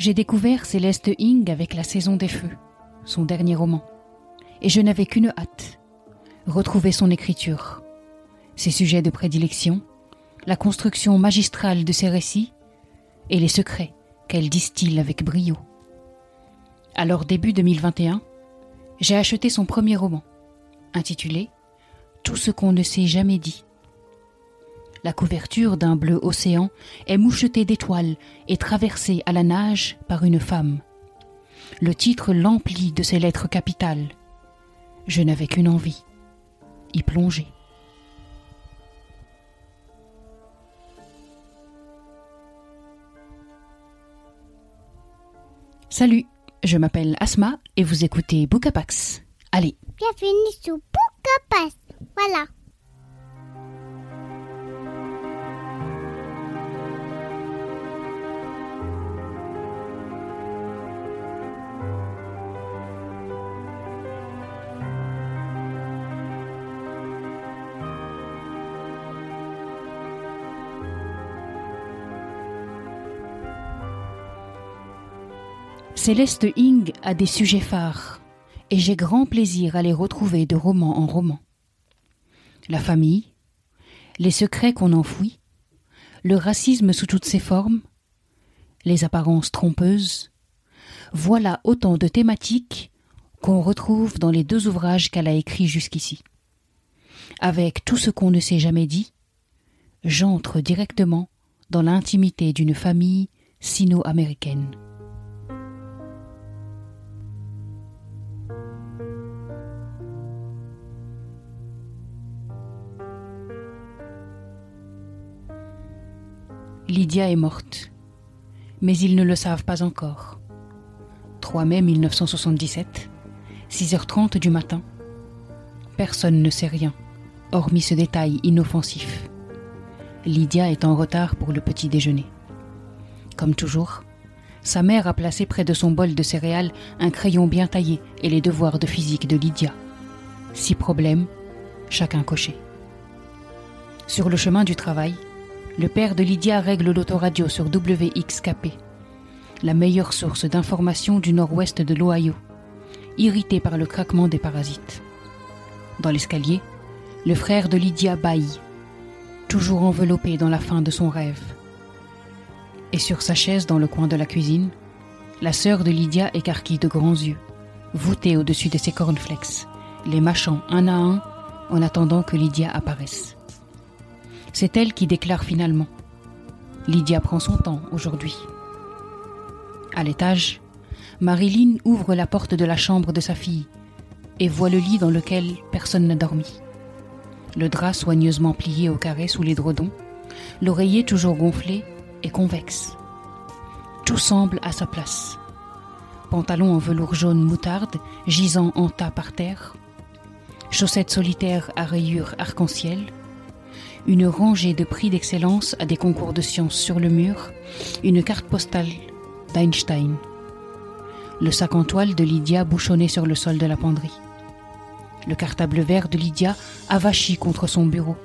J'ai découvert Céleste Ing avec La saison des feux, son dernier roman, et je n'avais qu'une hâte retrouver son écriture, ses sujets de prédilection, la construction magistrale de ses récits et les secrets qu'elle distille avec brio. Alors début 2021, j'ai acheté son premier roman, intitulé Tout ce qu'on ne s'est jamais dit. La couverture d'un bleu océan est mouchetée d'étoiles et traversée à la nage par une femme. Le titre l'emplit de ses lettres capitales. Je n'avais qu'une envie, y plonger. Salut, je m'appelle Asma et vous écoutez Bookapax. Allez. Bienvenue sur Bookapax. Voilà. Céleste Ing a des sujets phares et j'ai grand plaisir à les retrouver de roman en roman. La famille, les secrets qu'on enfouit, le racisme sous toutes ses formes, les apparences trompeuses, voilà autant de thématiques qu'on retrouve dans les deux ouvrages qu'elle a écrits jusqu'ici. Avec tout ce qu'on ne s'est jamais dit, j'entre directement dans l'intimité d'une famille sino-américaine. Lydia est morte. Mais ils ne le savent pas encore. 3 mai 1977, 6h30 du matin. Personne ne sait rien, hormis ce détail inoffensif. Lydia est en retard pour le petit déjeuner. Comme toujours, sa mère a placé près de son bol de céréales un crayon bien taillé et les devoirs de physique de Lydia. Six problèmes, chacun coché. Sur le chemin du travail, le père de Lydia règle l'autoradio sur WXKP, la meilleure source d'information du nord-ouest de l'Ohio, irrité par le craquement des parasites. Dans l'escalier, le frère de Lydia bâille, toujours enveloppé dans la fin de son rêve. Et sur sa chaise dans le coin de la cuisine, la sœur de Lydia écarquille de grands yeux, voûtée au-dessus de ses cornflakes, les mâchant un à un en attendant que Lydia apparaisse. C'est elle qui déclare finalement. Lydia prend son temps aujourd'hui. À l'étage, Marilyn ouvre la porte de la chambre de sa fille et voit le lit dans lequel personne n'a dormi. Le drap soigneusement plié au carré sous les dredons, l'oreiller toujours gonflé et convexe. Tout semble à sa place. Pantalon en velours jaune moutarde gisant en tas par terre, chaussettes solitaires à rayures arc-en-ciel, une rangée de prix d'excellence à des concours de sciences sur le mur, une carte postale d'Einstein, le sac en toile de Lydia bouchonné sur le sol de la penderie, le cartable vert de Lydia avachi contre son bureau,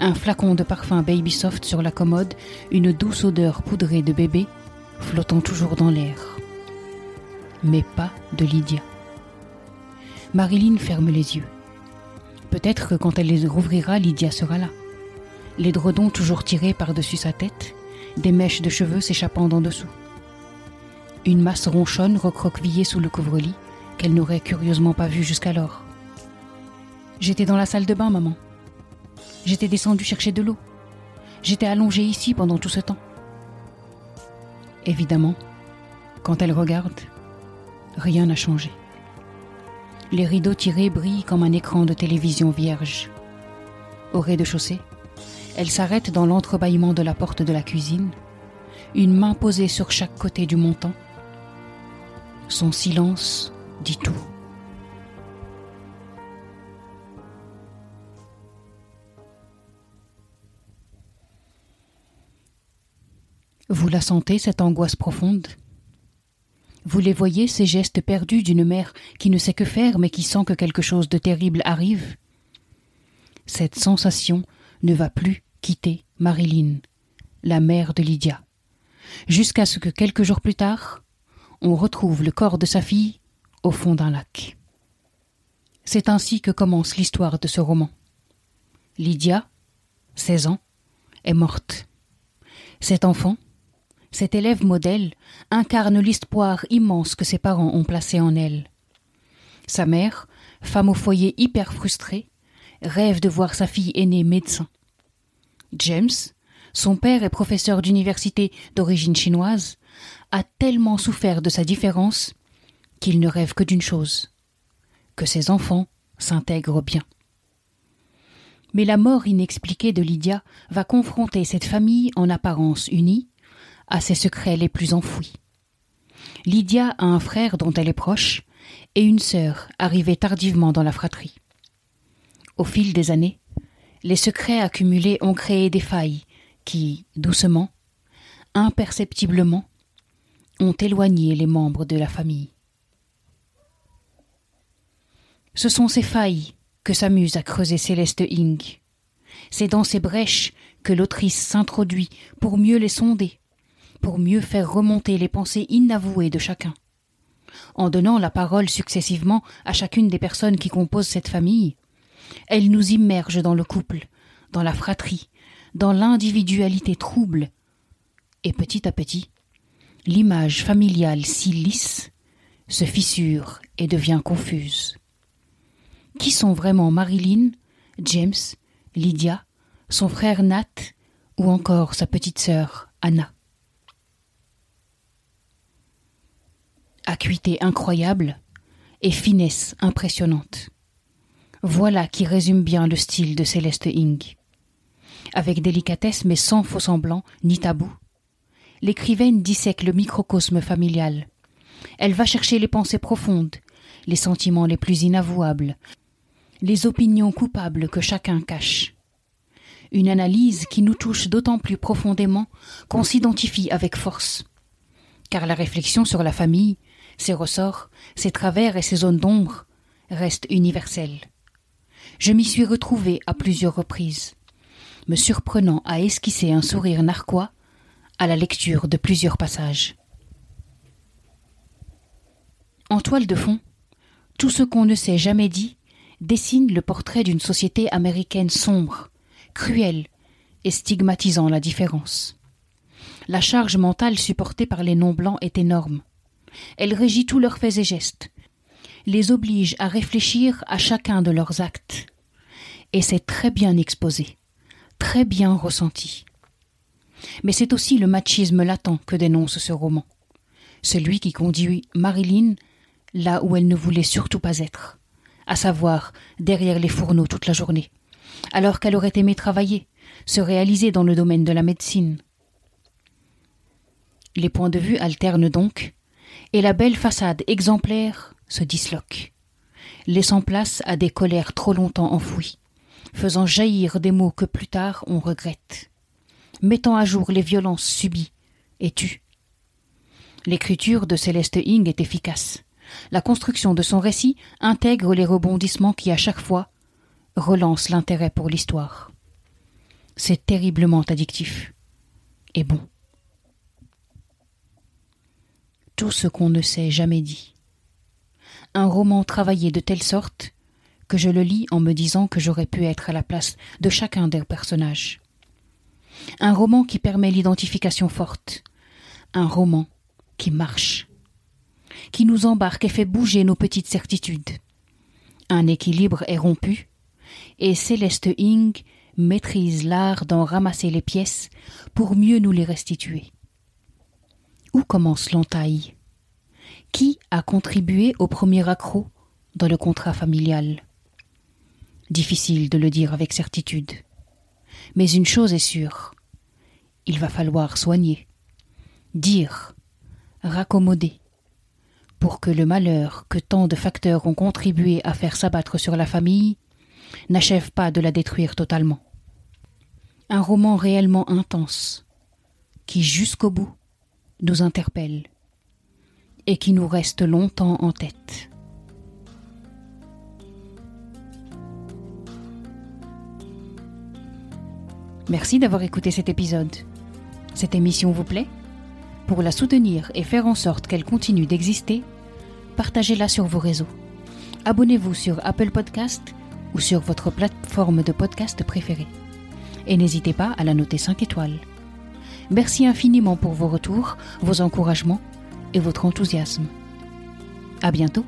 un flacon de parfum Baby Soft sur la commode, une douce odeur poudrée de bébé flottant toujours dans l'air. Mais pas de Lydia. Marilyn ferme les yeux. Peut-être que quand elle les rouvrira, Lydia sera là. Les dredons toujours tirés par-dessus sa tête, des mèches de cheveux s'échappant d'en dessous. Une masse ronchonne recroquevillée sous le couvre-lit qu'elle n'aurait curieusement pas vue jusqu'alors. J'étais dans la salle de bain, maman. J'étais descendue chercher de l'eau. J'étais allongée ici pendant tout ce temps. Évidemment, quand elle regarde, rien n'a changé. Les rideaux tirés brillent comme un écran de télévision vierge. Au rez-de-chaussée, elle s'arrête dans l'entrebâillement de la porte de la cuisine, une main posée sur chaque côté du montant. Son silence dit tout. Vous la sentez, cette angoisse profonde? Vous les voyez, ces gestes perdus d'une mère qui ne sait que faire mais qui sent que quelque chose de terrible arrive Cette sensation ne va plus quitter Marilyn, la mère de Lydia. jusqu'à ce que quelques jours plus tard, on retrouve le corps de sa fille au fond d'un lac. C'est ainsi que commence l'histoire de ce roman. Lydia, 16 ans, est morte. Cet enfant, cet élève modèle, incarne l'espoir immense que ses parents ont placé en elle. Sa mère, femme au foyer hyper frustrée, rêve de voir sa fille aînée médecin. James, son père est professeur d'université d'origine chinoise, a tellement souffert de sa différence qu'il ne rêve que d'une chose que ses enfants s'intègrent bien. Mais la mort inexpliquée de Lydia va confronter cette famille en apparence unie à ses secrets les plus enfouis. Lydia a un frère dont elle est proche et une sœur arrivée tardivement dans la fratrie. Au fil des années, les secrets accumulés ont créé des failles qui, doucement, imperceptiblement, ont éloigné les membres de la famille. Ce sont ces failles que s'amuse à creuser Céleste Ing. C'est dans ces brèches que l'autrice s'introduit pour mieux les sonder, pour mieux faire remonter les pensées inavouées de chacun. En donnant la parole successivement à chacune des personnes qui composent cette famille, elle nous immerge dans le couple, dans la fratrie, dans l'individualité trouble, et petit à petit, l'image familiale si lisse se fissure et devient confuse. Qui sont vraiment Marilyn, James, Lydia, son frère Nat ou encore sa petite sœur Anna? Acuité incroyable et finesse impressionnante. Voilà qui résume bien le style de Céleste Ing. Avec délicatesse mais sans faux semblant ni tabou, l'écrivaine dissèque le microcosme familial. Elle va chercher les pensées profondes, les sentiments les plus inavouables, les opinions coupables que chacun cache. Une analyse qui nous touche d'autant plus profondément qu'on s'identifie avec force. Car la réflexion sur la famille, ses ressorts, ses travers et ses zones d'ombre reste universelle. Je m'y suis retrouvé à plusieurs reprises, me surprenant à esquisser un sourire narquois à la lecture de plusieurs passages. En toile de fond, tout ce qu'on ne s'est jamais dit dessine le portrait d'une société américaine sombre, cruelle et stigmatisant la différence. La charge mentale supportée par les non-blancs est énorme. Elle régit tous leurs faits et gestes, les oblige à réfléchir à chacun de leurs actes. Et c'est très bien exposé, très bien ressenti. Mais c'est aussi le machisme latent que dénonce ce roman, celui qui conduit Marilyn là où elle ne voulait surtout pas être, à savoir derrière les fourneaux toute la journée, alors qu'elle aurait aimé travailler, se réaliser dans le domaine de la médecine. Les points de vue alternent donc, et la belle façade exemplaire se disloque, laissant place à des colères trop longtemps enfouies, faisant jaillir des mots que plus tard on regrette, mettant à jour les violences subies et tues. L'écriture de Céleste Ing est efficace. La construction de son récit intègre les rebondissements qui, à chaque fois, relancent l'intérêt pour l'histoire. C'est terriblement addictif. Et bon. Tout ce qu'on ne s'est jamais dit un roman travaillé de telle sorte que je le lis en me disant que j'aurais pu être à la place de chacun des personnages. Un roman qui permet l'identification forte, un roman qui marche, qui nous embarque et fait bouger nos petites certitudes. Un équilibre est rompu, et Céleste Ing maîtrise l'art d'en ramasser les pièces pour mieux nous les restituer. Où commence l'entaille? Qui a contribué au premier accroc dans le contrat familial? Difficile de le dire avec certitude. Mais une chose est sûre. Il va falloir soigner, dire, raccommoder, pour que le malheur que tant de facteurs ont contribué à faire s'abattre sur la famille n'achève pas de la détruire totalement. Un roman réellement intense, qui jusqu'au bout nous interpelle et qui nous reste longtemps en tête. Merci d'avoir écouté cet épisode. Cette émission vous plaît? Pour la soutenir et faire en sorte qu'elle continue d'exister, partagez-la sur vos réseaux. Abonnez-vous sur Apple Podcast ou sur votre plateforme de podcast préférée. Et n'hésitez pas à la noter 5 étoiles. Merci infiniment pour vos retours, vos encouragements et votre enthousiasme. À bientôt!